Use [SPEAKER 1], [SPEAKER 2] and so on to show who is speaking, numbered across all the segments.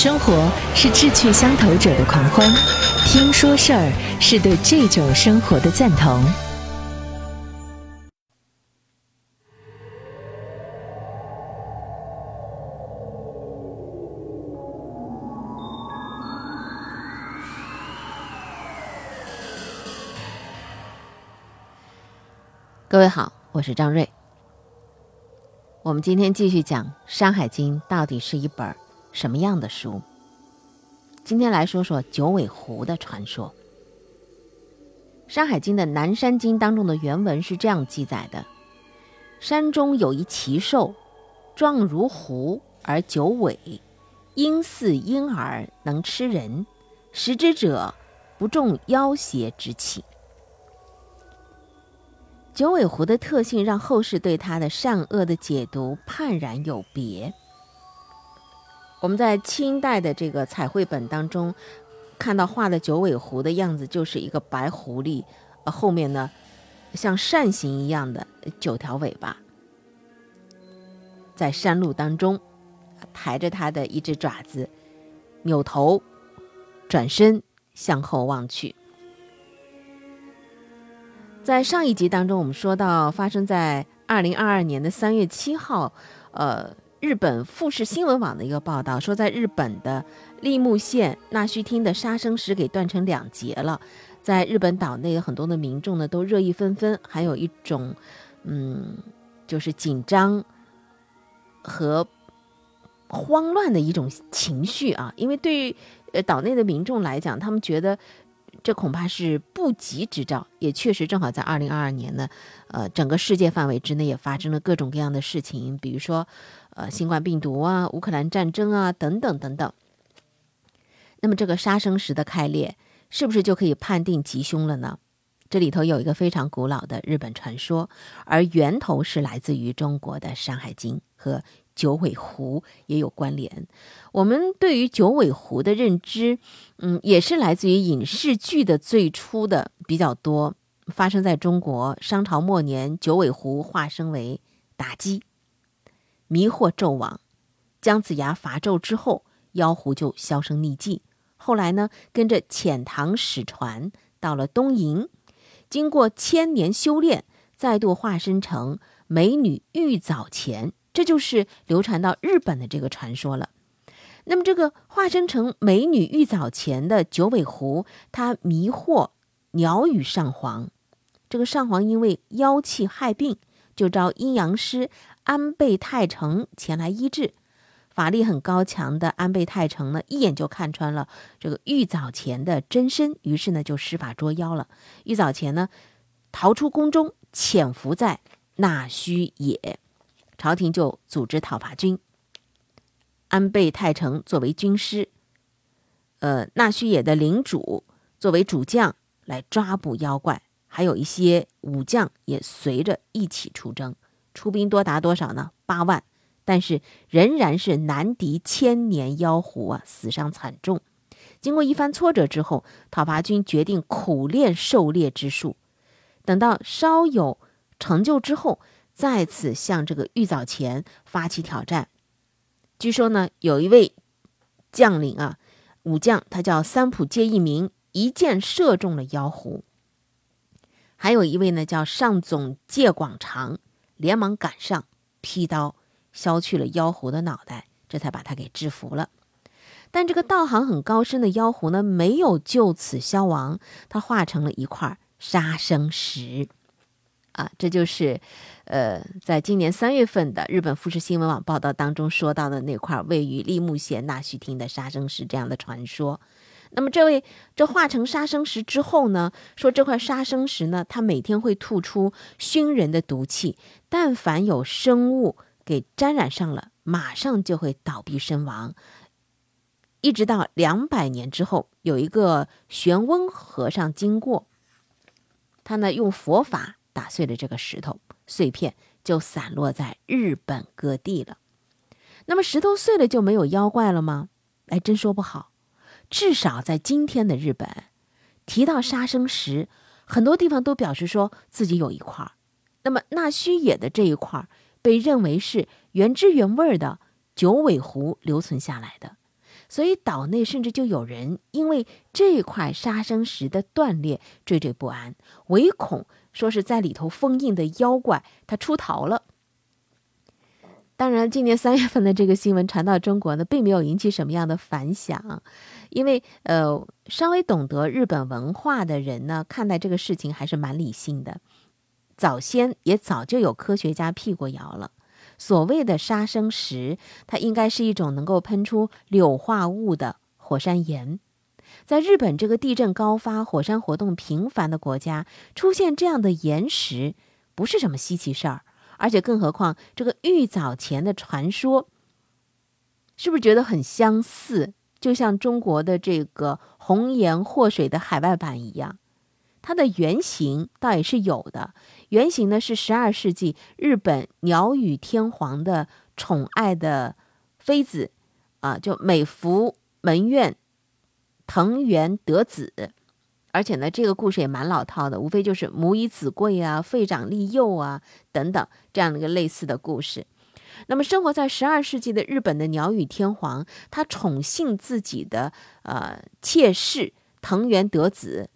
[SPEAKER 1] 生活是志趣相投者的狂欢，听说事儿是对这种生活的赞同。
[SPEAKER 2] 各位好，我是张瑞。我们今天继续讲《山海经》到底是一本什么样的书？今天来说说九尾狐的传说。《山海经》的《南山经》当中的原文是这样记载的：山中有一奇兽，状如狐而九尾，鹰似婴儿，能吃人。食之者，不中妖邪之气。九尾狐的特性让后世对它的善恶的解读判然有别。我们在清代的这个彩绘本当中看到画的九尾狐的样子，就是一个白狐狸，呃，后面呢像扇形一样的九条尾巴，在山路当中抬着它的一只爪子，扭头转身向后望去。在上一集当中，我们说到发生在二零二二年的三月七号，呃，日本富士新闻网的一个报道说，在日本的立木县那须町的杀生石给断成两截了。在日本岛内有，很多的民众呢都热议纷纷，还有一种，嗯，就是紧张和慌乱的一种情绪啊，因为对于呃岛内的民众来讲，他们觉得。这恐怕是不吉之兆，也确实正好在二零二二年呢，呃，整个世界范围之内也发生了各种各样的事情，比如说，呃，新冠病毒啊，乌克兰战争啊，等等等等。那么这个杀生石的开裂，是不是就可以判定吉凶了呢？这里头有一个非常古老的日本传说，而源头是来自于中国的《山海经》和。九尾狐也有关联。我们对于九尾狐的认知，嗯，也是来自于影视剧的最初的比较多。发生在中国商朝末年，九尾狐化身为妲己，迷惑纣王。姜子牙伐纣之后，妖狐就销声匿迹。后来呢，跟着遣唐使船到了东瀛，经过千年修炼，再度化身成美女玉藻前。这就是流传到日本的这个传说了。那么，这个化身成美女玉藻前的九尾狐，它迷惑鸟羽上皇。这个上皇因为妖气害病，就召阴阳师安倍泰成前来医治。法力很高强的安倍泰成呢，一眼就看穿了这个玉藻前的真身，于是呢就施法捉妖了。玉藻前呢逃出宫中，潜伏在那须野。朝廷就组织讨伐军，安倍泰成作为军师，呃，纳须野的领主作为主将来抓捕妖怪，还有一些武将也随着一起出征，出兵多达多少呢？八万，但是仍然是难敌千年妖狐啊，死伤惨重。经过一番挫折之后，讨伐军决定苦练狩猎之术，等到稍有成就之后。再次向这个玉藻前发起挑战。据说呢，有一位将领啊，武将，他叫三浦介一鸣，一箭射中了妖狐。还有一位呢，叫上总介广长，连忙赶上，劈刀削去了妖狐的脑袋，这才把他给制服了。但这个道行很高深的妖狐呢，没有就此消亡，它化成了一块杀生石。啊，这就是，呃，在今年三月份的日本富士新闻网报道当中说到的那块位于立木县那须町的杀生石这样的传说。那么，这位这化成杀生石之后呢，说这块杀生石呢，它每天会吐出熏人的毒气，但凡有生物给沾染上了，马上就会倒闭身亡。一直到两百年之后，有一个玄温和尚经过，他呢用佛法。打碎了这个石头，碎片就散落在日本各地了。那么石头碎了就没有妖怪了吗？哎，真说不好。至少在今天的日本，提到杀生石，很多地方都表示说自己有一块儿。那么那须野的这一块儿被认为是原汁原味的九尾狐留存下来的。所以岛内甚至就有人因为这块杀生石的断裂惴惴不安，唯恐说是在里头封印的妖怪它出逃了。当然，今年三月份的这个新闻传到中国呢，并没有引起什么样的反响，因为呃，稍微懂得日本文化的人呢，看待这个事情还是蛮理性的。早先也早就有科学家辟过谣了，所谓的杀生石，它应该是一种能够喷出硫化物的火山岩。在日本这个地震高发、火山活动频繁的国家，出现这样的岩石，不是什么稀奇事儿。而且，更何况这个玉藻前的传说，是不是觉得很相似？就像中国的这个红颜祸水的海外版一样，它的原型倒也是有的。原型呢是十二世纪日本鸟羽天皇的宠爱的妃子，啊，就美福门院藤原德子。而且呢，这个故事也蛮老套的，无非就是母以子贵啊，废长立幼啊等等这样的一个类似的故事。那么，生活在十二世纪的日本的鸟羽天皇，他宠幸自己的呃妾室藤原德子，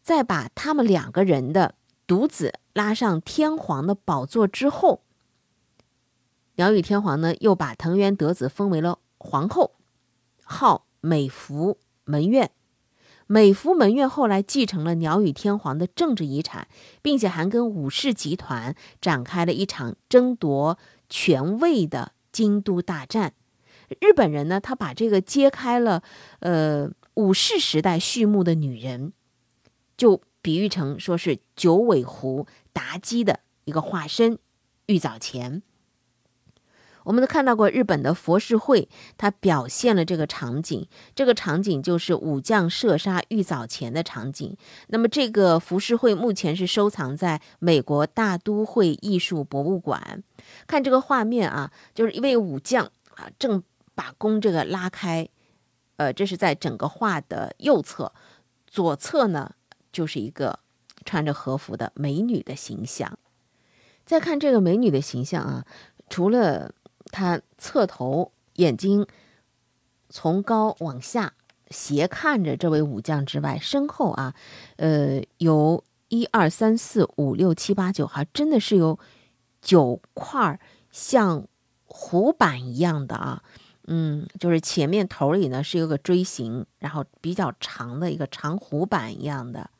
[SPEAKER 2] 在把他们两个人的独子拉上天皇的宝座之后，鸟羽天皇呢又把藤原德子封为了皇后，号美福门院。美福门院后来继承了鸟羽天皇的政治遗产，并且还跟武士集团展开了一场争夺权位的京都大战。日本人呢，他把这个揭开了，呃，武士时代序幕的女人，就比喻成说是九尾狐妲己的一个化身，玉藻前。我们都看到过日本的佛事会，它表现了这个场景。这个场景就是武将射杀玉藻前的场景。那么，这个浮世绘目前是收藏在美国大都会艺术博物馆。看这个画面啊，就是一位武将啊，正把弓这个拉开。呃，这是在整个画的右侧，左侧呢就是一个穿着和服的美女的形象。再看这个美女的形象啊，除了他侧头，眼睛从高往下斜看着这位武将之外，身后啊，呃，有一二三四五六七八九，还真的是有九块像虎板一样的啊，嗯，就是前面头里呢是有个锥形，然后比较长的一个长虎板一样的，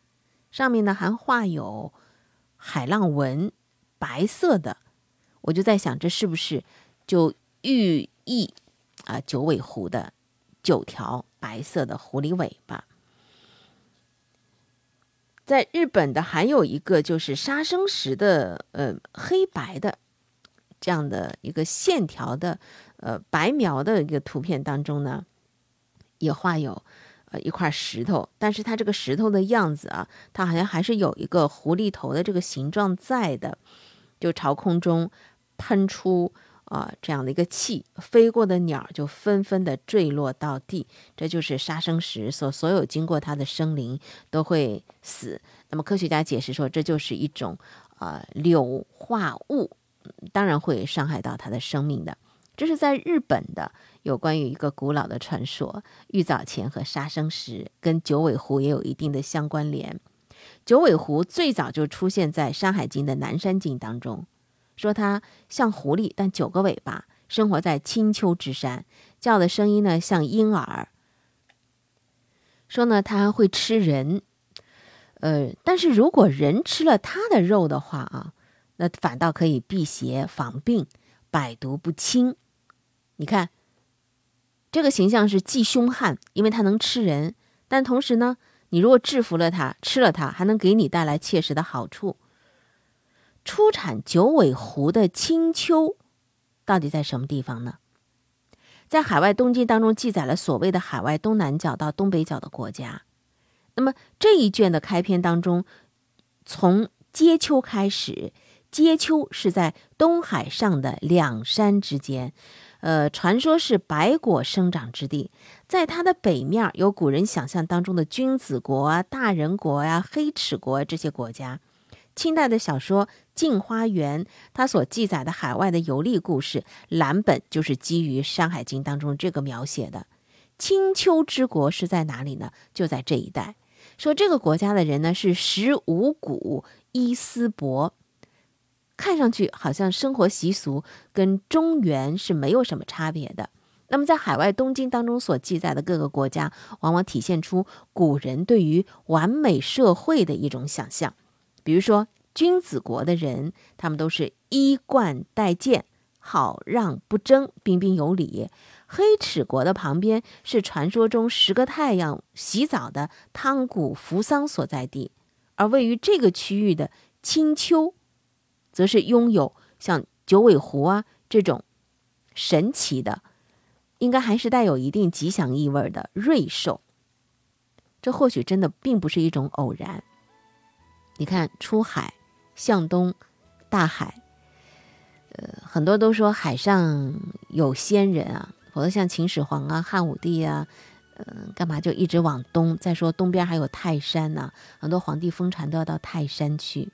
[SPEAKER 2] 上面呢还画有海浪纹，白色的，我就在想这是不是？就寓意啊，九尾狐的九条白色的狐狸尾巴，在日本的还有一个就是杀生石的呃黑白的这样的一个线条的呃白描的一个图片当中呢，也画有呃一块石头，但是它这个石头的样子啊，它好像还是有一个狐狸头的这个形状在的，就朝空中喷出。啊，这样的一个气飞过的鸟就纷纷的坠落到地，这就是杀生石所所有经过它的生灵都会死。那么科学家解释说，这就是一种呃硫化物，当然会伤害到它的生命的。这是在日本的有关于一个古老的传说，玉藻前和杀生石跟九尾狐也有一定的相关联。九尾狐最早就出现在《山海经》的南山经当中。说它像狐狸，但九个尾巴，生活在青丘之山，叫的声音呢像婴儿。说呢，它会吃人，呃，但是如果人吃了它的肉的话啊，那反倒可以辟邪防病，百毒不侵。你看，这个形象是既凶悍，因为它能吃人，但同时呢，你如果制服了它，吃了它，还能给你带来切实的好处。出产九尾狐的青丘，到底在什么地方呢？在海外东经当中记载了所谓的海外东南角到东北角的国家。那么这一卷的开篇当中，从接丘开始，接丘是在东海上的两山之间，呃，传说是百果生长之地。在它的北面有古人想象当中的君子国啊、大人国呀、黑齿国这些国家。清代的小说《镜花缘》，它所记载的海外的游历故事蓝本，就是基于《山海经》当中这个描写的。青丘之国是在哪里呢？就在这一带。说这个国家的人呢是食五谷，衣丝帛，看上去好像生活习俗跟中原是没有什么差别的。那么在海外东京当中所记载的各个国家，往往体现出古人对于完美社会的一种想象。比如说君子国的人，他们都是衣冠带剑。好让不争，彬彬有礼。黑齿国的旁边是传说中十个太阳洗澡的汤谷扶桑所在地，而位于这个区域的青丘，则是拥有像九尾狐啊这种神奇的，应该还是带有一定吉祥意味的瑞兽。这或许真的并不是一种偶然。你看，出海向东，大海。呃，很多都说海上有仙人啊，否则像秦始皇啊、汉武帝啊，嗯，干嘛就一直往东？再说东边还有泰山呢，很多皇帝封禅都要到泰山去。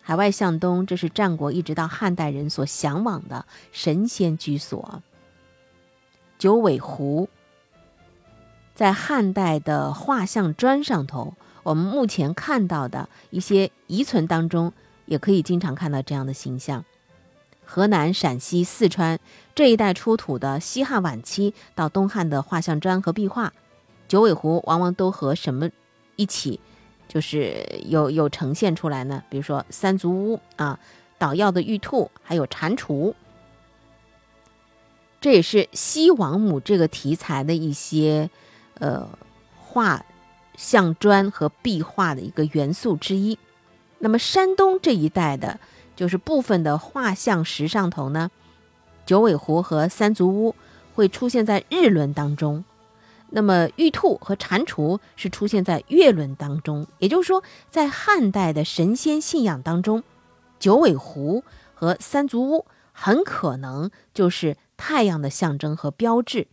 [SPEAKER 2] 海外向东，这是战国一直到汉代人所向往的神仙居所。九尾狐，在汉代的画像砖上头，我们目前看到的一些遗存当中，也可以经常看到这样的形象。河南、陕西、四川这一带出土的西汉晚期到东汉的画像砖和壁画，九尾狐往往都和什么一起，就是有有呈现出来呢？比如说三足乌啊，捣药的玉兔，还有蟾蜍。这也是西王母这个题材的一些呃画像砖和壁画的一个元素之一。那么山东这一带的。就是部分的画像石上头呢，九尾狐和三足乌会出现在日轮当中，那么玉兔和蟾蜍是出现在月轮当中。也就是说，在汉代的神仙信仰当中，九尾狐和三足乌很可能就是太阳的象征和标志。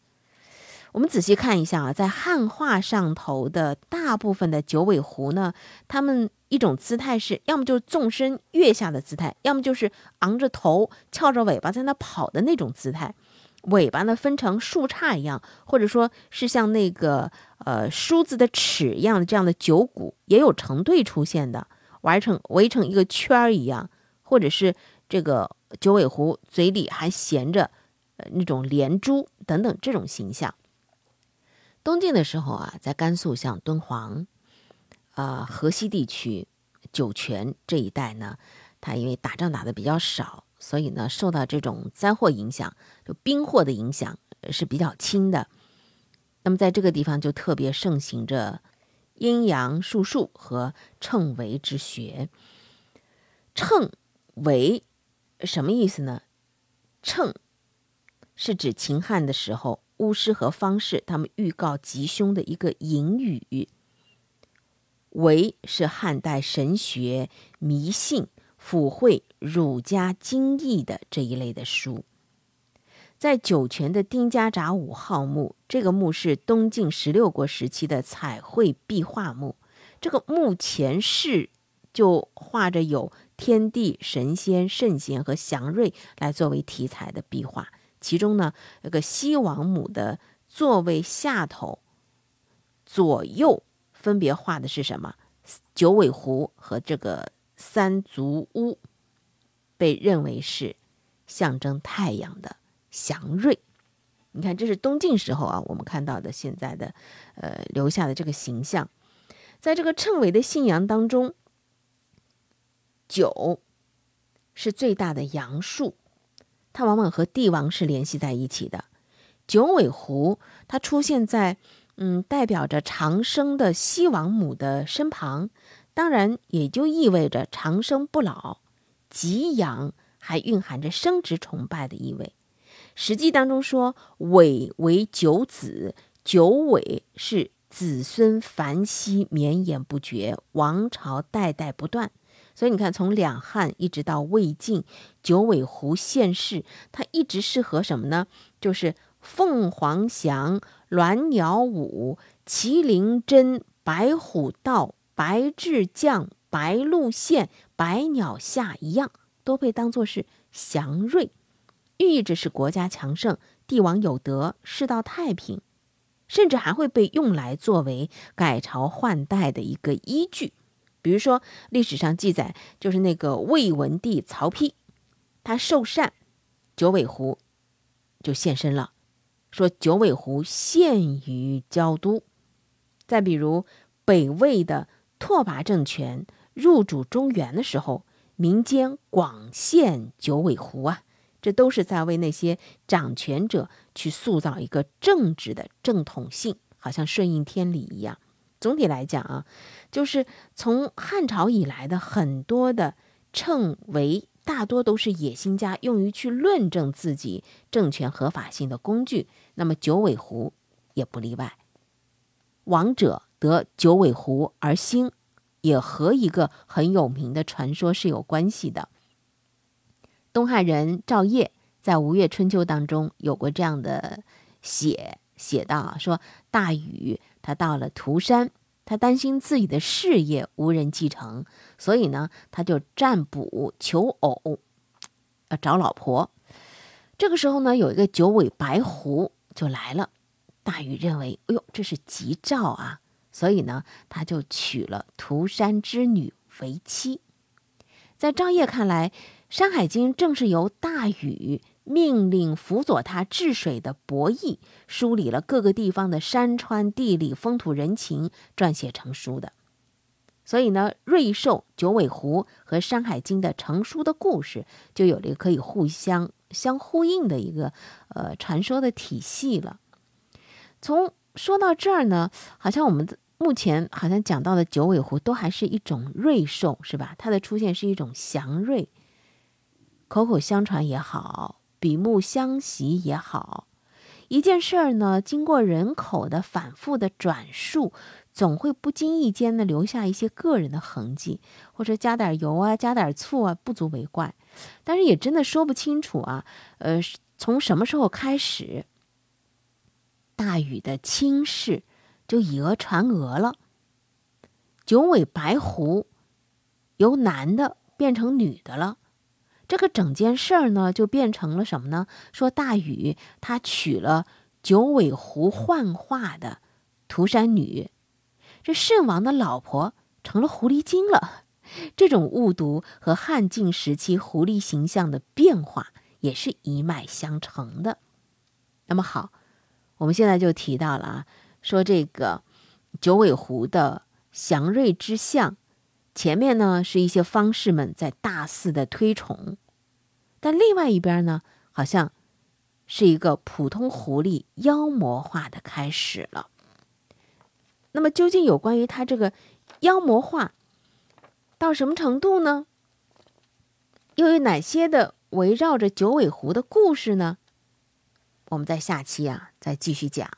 [SPEAKER 2] 我们仔细看一下啊，在汉画上头的大部分的九尾狐呢，它们。一种姿态是，要么就是纵身跃下的姿态，要么就是昂着头、翘着尾巴在那跑的那种姿态。尾巴呢分成树杈一样，或者说是像那个呃梳子的齿一样的这样的九股，也有成对出现的，围成围成一个圈儿一样，或者是这个九尾狐嘴里还衔着呃那种连珠等等这种形象。东晋的时候啊，在甘肃像敦煌。啊，河西地区酒泉这一带呢，它因为打仗打的比较少，所以呢，受到这种灾祸影响，就兵祸的影响是比较轻的。那么在这个地方就特别盛行着阴阳术数和称为之学。称为什么意思呢？称是指秦汉的时候巫师和方士他们预告吉凶的一个隐语。为是汉代神学迷信附会儒家经义的这一类的书，在酒泉的丁家闸五号墓，这个墓是东晋十六国时期的彩绘壁画墓，这个墓前饰就画着有天地神仙圣贤和祥瑞来作为题材的壁画，其中呢，那个西王母的座位下头左右。分别画的是什么？九尾狐和这个三足乌，被认为是象征太阳的祥瑞。你看，这是东晋时候啊，我们看到的现在的呃留下的这个形象。在这个谶纬的信仰当中，九是最大的阳数，它往往和帝王是联系在一起的。九尾狐它出现在。嗯，代表着长生的西王母的身旁，当然也就意味着长生不老、吉阳，还蕴含着生殖崇拜的意味。史记当中说：“尾为九子，九尾是子孙繁息，绵延不绝，王朝代代不断。”所以你看，从两汉一直到魏晋，九尾狐现世，它一直是和什么呢？就是凤凰翔。鸾鸟舞，麒麟真，白虎道，白雉降，白鹿现，百鸟下一样，都被当作是祥瑞，寓意着是国家强盛，帝王有德，世道太平。甚至还会被用来作为改朝换代的一个依据。比如说，历史上记载，就是那个魏文帝曹丕，他受禅，九尾狐就现身了，说九尾狐现于交都。再比如，北魏的拓跋政权入主中原的时候，民间广现九尾狐啊，这都是在为那些掌权者去塑造一个政治的正统性，好像顺应天理一样。总体来讲啊，就是从汉朝以来的很多的称为，大多都是野心家用于去论证自己政权合法性的工具。那么九尾狐也不例外。王者得九尾狐而兴，也和一个很有名的传说是有关系的。东汉人赵晔在《吴越春秋》当中有过这样的写。写到说，大禹他到了涂山，他担心自己的事业无人继承，所以呢，他就占卜求偶，要找老婆。这个时候呢，有一个九尾白狐就来了。大禹认为，哎呦，这是吉兆啊，所以呢，他就娶了涂山之女为妻。在张掖看来，《山海经》正是由大禹。命令辅佐他治水的伯益梳理了各个地方的山川地理、风土人情，撰写成书的。所以呢，瑞兽、九尾狐和《山海经》的成书的故事，就有了一个可以互相相呼应的一个呃传说的体系了。从说到这儿呢，好像我们目前好像讲到的九尾狐都还是一种瑞兽，是吧？它的出现是一种祥瑞，口口相传也好。笔目相袭也好，一件事儿呢，经过人口的反复的转述，总会不经意间的留下一些个人的痕迹，或者加点油啊，加点醋啊，不足为怪。但是也真的说不清楚啊，呃，从什么时候开始，大禹的亲事就以讹传讹了，九尾白狐由男的变成女的了。这个整件事儿呢，就变成了什么呢？说大禹他娶了九尾狐幻化的涂山女，这圣王的老婆成了狐狸精了。这种误读和汉晋时期狐狸形象的变化也是一脉相承的。那么好，我们现在就提到了啊，说这个九尾狐的祥瑞之象。前面呢是一些方士们在大肆的推崇，但另外一边呢，好像是一个普通狐狸妖魔化的开始了。那么究竟有关于他这个妖魔化到什么程度呢？又有哪些的围绕着九尾狐的故事呢？我们在下期啊再继续讲。